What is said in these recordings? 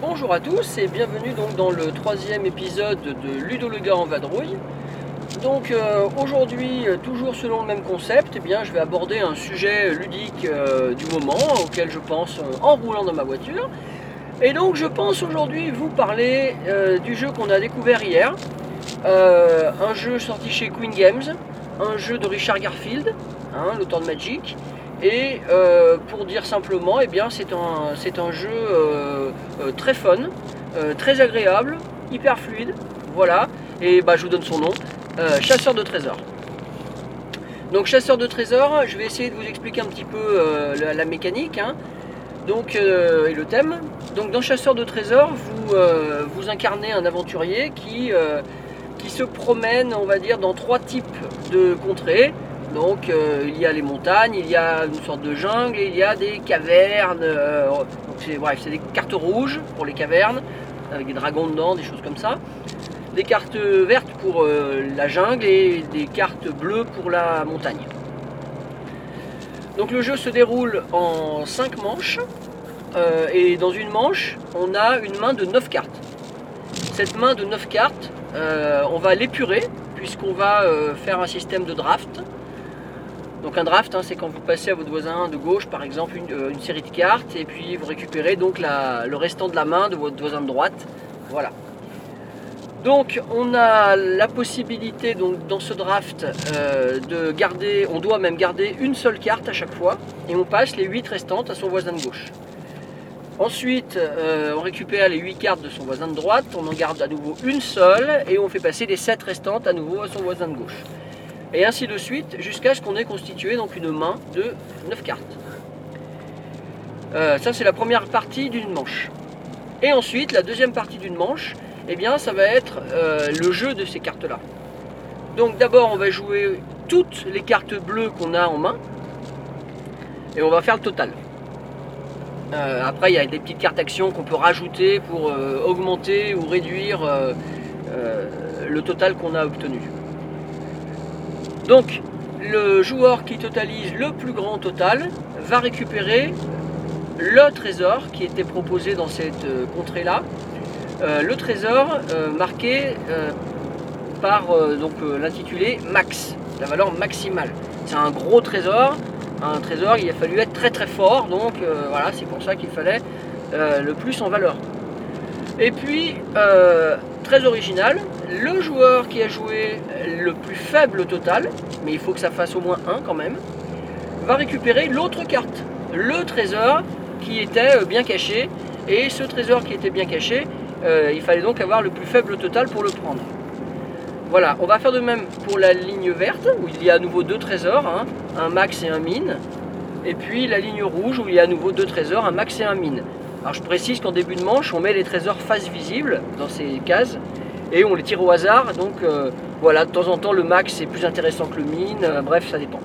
Bonjour à tous et bienvenue donc dans le troisième épisode de Ludo le gars en vadrouille. Donc euh, aujourd'hui, euh, toujours selon le même concept, eh bien, je vais aborder un sujet ludique euh, du moment auquel je pense en roulant dans ma voiture. Et donc je pense aujourd'hui vous parler du jeu qu'on a découvert hier. Un jeu sorti chez Queen Games, un jeu de Richard Garfield, hein, l'auteur de Magic. Et pour dire simplement, eh bien, c'est un, c'est un jeu très fun, très agréable, hyper fluide. Voilà. Et bah, je vous donne son nom. Euh, chasseur de trésors. Donc chasseur de trésors, je vais essayer de vous expliquer un petit peu euh, la, mécanique hein. Donc, euh, et le thème. Donc dans chasseur de trésors, vous, vous incarnez un aventurier qui, se promène, on va dire, dans trois types de contrées. Donc il y a les montagnes, il y a une sorte de jungle et il y a des cavernes. bref, c'est des cartes rouges pour les cavernes, avec des dragons dedans, des choses comme ça des cartes vertes pour euh, la jungle et des cartes bleues pour la montagne. Donc le jeu se déroule en 5 manches euh, et dans une manche on a une main de 9 cartes. Cette main de 9 cartes euh, on va l'épurer puisqu'on va faire un système de draft. Donc un draft hein, c'est quand vous passez à votre voisin de gauche par exemple une, série de cartes et puis vous récupérez donc le restant de la main de votre voisin de droite. Voilà. Donc on a la possibilité dans ce draft euh, de garder, on doit même garder une seule carte à chaque fois et on passe les 8 restantes à son voisin de gauche. Ensuite euh, on récupère les 8 cartes de son voisin de droite, on en garde à nouveau une seule et on fait passer les 7 restantes à nouveau à son voisin de gauche. Et ainsi de suite jusqu'à ce qu'on ait constitué donc une main de 9 cartes. Euh, ça c'est la première partie d'une manche. Et ensuite la deuxième partie d'une manche eh bien ça va être euh, le jeu de ces cartes là. Donc d'abord on va jouer toutes les cartes bleues qu'on a en main et on va faire le total. Euh, après il y a des petites cartes actions qu'on peut rajouter pour euh, augmenter ou réduire le total qu'on a obtenu. Donc le joueur qui totalise le plus grand total va récupérer le trésor qui était proposé dans cette contrée là le trésor euh, marqué euh, par euh, donc euh, l'intitulé max, la valeur maximale. C'est un gros trésor, un trésor il a fallu être très très fort, donc euh, voilà c'est pour ça qu'il fallait euh, le plus en valeur. Et puis euh, très original, le joueur qui a joué le plus faible total, mais il faut que ça fasse au moins un quand même, va récupérer l'autre carte, le trésor qui était euh, bien caché. Et ce trésor qui était bien caché, euh, il fallait donc avoir le plus faible total pour le prendre. Voilà, on va faire de même pour la ligne verte, où il y a à nouveau deux trésors, hein, un max et un mine. Et puis la ligne rouge, où il y a à nouveau deux trésors, un max et un mine. Alors je précise qu'en début de manche, on met les trésors face visible dans ces cases, et on les tire au hasard. Donc euh, voilà, de temps en temps, le max est plus intéressant que le mine, euh, bref, ça dépend.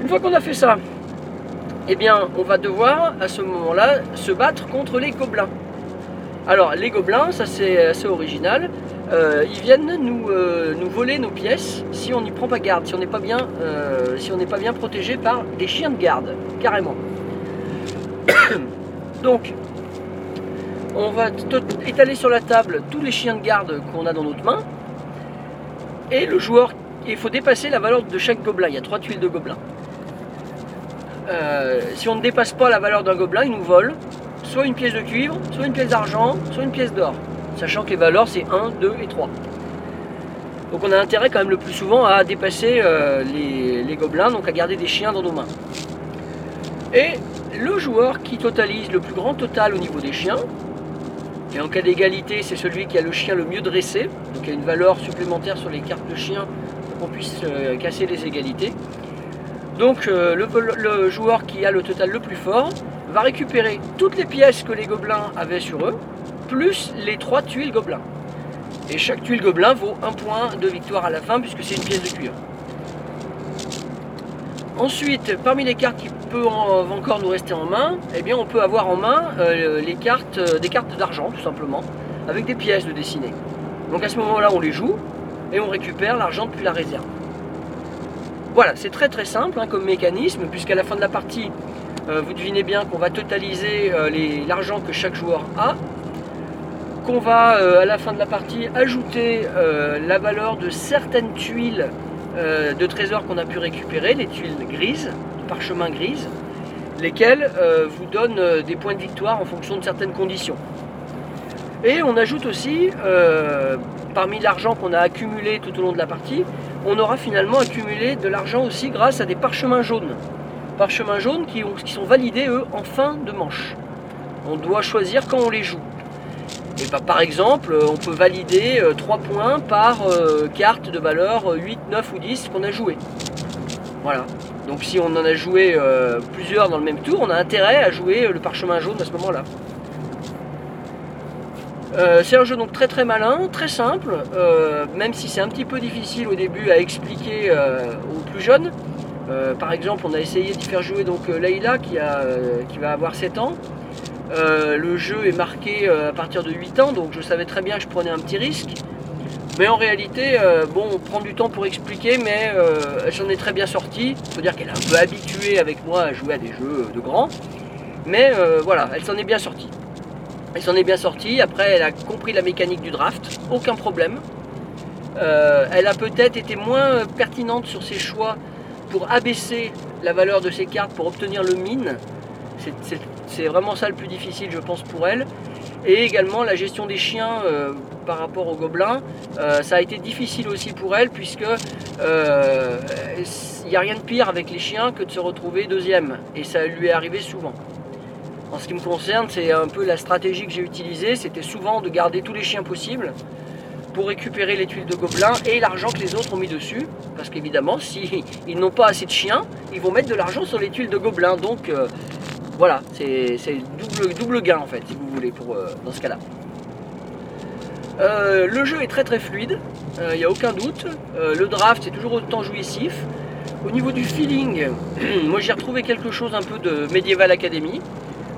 Une fois qu'on a fait ça, eh bien, on va devoir à ce moment-là se battre contre les gobelins. Alors, les gobelins, ça c'est assez original. Euh, ils viennent nous, euh, nous voler nos pièces si on n'y prend pas garde, si on n'est pas bien, euh, si on n'est pas bien protégé par des chiens de garde, carrément. Donc, on va étaler sur la table tous les chiens de garde qu'on a dans notre main. Et le joueur, il faut dépasser la valeur de chaque gobelin. Il y a trois tuiles de gobelins. Euh, si on ne dépasse pas la valeur d'un gobelin, il nous vole soit une pièce de cuivre, soit une pièce d'argent, soit une pièce d'or. Sachant que les valeurs c'est 1, 2 et 3. Donc on a intérêt quand même le plus souvent à dépasser euh, les, gobelins, donc à garder des chiens dans nos mains. Et le joueur qui totalise le plus grand total au niveau des chiens, et en cas d'égalité c'est celui qui a le chien le mieux dressé, donc il y a une valeur supplémentaire sur les cartes de chiens pour qu'on puisse euh, casser les égalités. Donc euh, le joueur qui a le total le plus fort va récupérer toutes les pièces que les gobelins avaient sur eux, plus les trois tuiles gobelins. Et chaque tuile gobelin vaut un point de victoire à la fin puisque c'est une pièce de cuir. Ensuite, parmi les cartes qui peuvent encore nous rester en main, eh bien on peut avoir en main euh, les cartes, euh, des cartes d'argent tout simplement, avec des pièces de dessiner. Donc à ce moment-là, on les joue et on récupère l'argent depuis la réserve. Voilà, c'est très très simple hein, comme mécanisme, puisqu'à la fin de la partie, euh, vous devinez bien qu'on va totaliser l'argent que chaque joueur a, qu'on va à la fin de la partie ajouter la valeur de certaines tuiles euh, de trésors qu'on a pu récupérer, les tuiles grises, parchemin grises, lesquelles euh, vous donnent euh, des points de victoire en fonction de certaines conditions. Et on ajoute aussi, parmi l'argent qu'on a accumulé tout au long de la partie, on aura finalement accumulé de l'argent aussi grâce à des parchemins jaunes. Parchemins jaunes qui, sont validés, eux, en fin de manche. On doit choisir quand on les joue. Bah, par exemple, euh, on peut valider 3 euh, points par euh, carte de valeur 8, 9 ou 10 qu'on a joué. Voilà. Donc si on en a joué plusieurs dans le même tour, on a intérêt à jouer le parchemin jaune à ce moment-là. c'est un jeu donc très très malin, très simple, même si c'est un petit peu difficile au début à expliquer aux plus jeunes. Par exemple, on a essayé de faire jouer donc Leïla qui, qui va avoir 7 ans. Euh, le jeu est marqué euh, à partir de 8 ans, donc je savais très bien que je prenais un petit risque. Mais en réalité, euh, bon, on prend du temps pour expliquer, mais elle s'en est très bien sortie. Il faut dire qu'elle est un peu habituée avec moi à jouer à des jeux de grands. Mais voilà, elle s'en est bien sortie. Elle s'en est bien sortie. Après, elle a compris la mécanique du draft, aucun problème. elle a peut-être été moins pertinente sur ses choix pour abaisser la valeur de ses cartes pour obtenir le mine. C'est vraiment ça le plus difficile, je pense, pour elle. Et également la gestion des chiens euh, par rapport aux gobelins, euh, ça a été difficile aussi pour elle, puisque il euh, n'y a rien de pire avec les chiens que de se retrouver deuxième. Et ça lui est arrivé souvent. En ce qui me concerne, c'est un peu la stratégie que j'ai utilisée, c'était souvent de garder tous les chiens possibles pour récupérer les tuiles de gobelins et l'argent que les autres ont mis dessus. Parce qu'évidemment, s'ils ils n'ont pas assez de chiens, ils vont mettre de l'argent sur les tuiles de gobelins. Donc voilà, c'est double, double gain en fait, si vous voulez, pour, euh, dans ce cas-là. Euh, le jeu est très très fluide, il euh, n'y a aucun doute. le draft c'est toujours autant jouissif. Au niveau du feeling, moi j'ai retrouvé quelque chose un peu de Medieval Academy.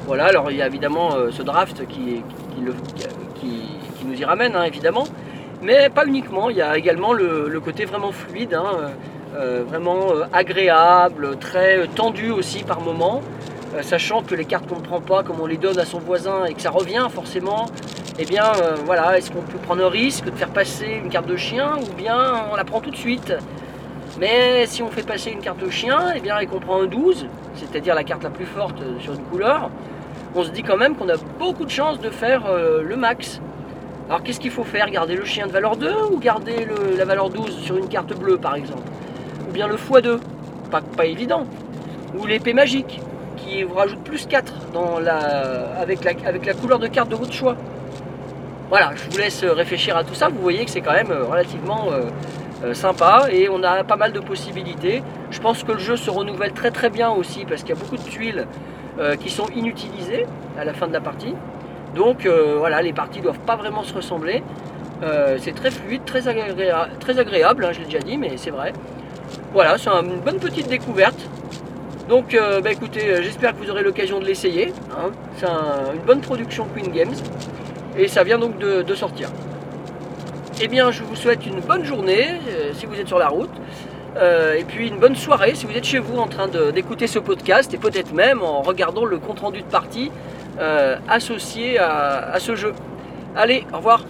Voilà, alors il y a évidemment ce draft qui, qui, nous y ramène, hein, évidemment. Mais pas uniquement, il y a également le, côté vraiment fluide, hein, vraiment agréable, très tendu aussi par moments. Euh, sachant que les cartes qu'on ne prend pas, comme on les donne à son voisin et que ça revient forcément, eh bien euh, voilà, est-ce qu'on peut prendre un risque de faire passer une carte de chien ou bien on la prend tout de suite? Mais si on fait passer une carte de chien et, eh bien, et qu'on prend un 12, c'est-à-dire la carte la plus forte sur une couleur, on se dit quand même qu'on a beaucoup de chances de faire euh, le max. Alors qu'est-ce qu'il faut faire? Garder le chien de valeur 2 ou garder la valeur 12 sur une carte bleue par exemple? Ou bien le x2 pas, pas évident. Ou l'épée magique qui vous rajoute plus 4 dans la, avec, la, avec la couleur de carte de votre choix. Voilà, je vous laisse réfléchir à tout ça. Vous voyez que c'est quand même euh, relativement euh, euh, sympa et on a pas mal de possibilités. Je pense que le jeu se renouvelle très très bien aussi parce qu'il y a beaucoup de tuiles qui sont inutilisées à la fin de la partie. Donc voilà, les parties doivent pas vraiment se ressembler. c'est très fluide, très, très agréable, hein, je l'ai déjà dit, mais c'est vrai. Voilà, c'est une bonne petite découverte. Donc euh, bah, écoutez, euh, j'espère que vous aurez l'occasion de l'essayer. Hein. C'est une bonne production Queen Games et ça vient donc de, sortir. Eh bien, je vous souhaite une bonne journée euh, si vous êtes sur la route. et puis une bonne soirée si vous êtes chez vous en train d'écouter ce podcast et peut-être même en regardant le compte rendu de partie associé à ce jeu. Allez, au revoir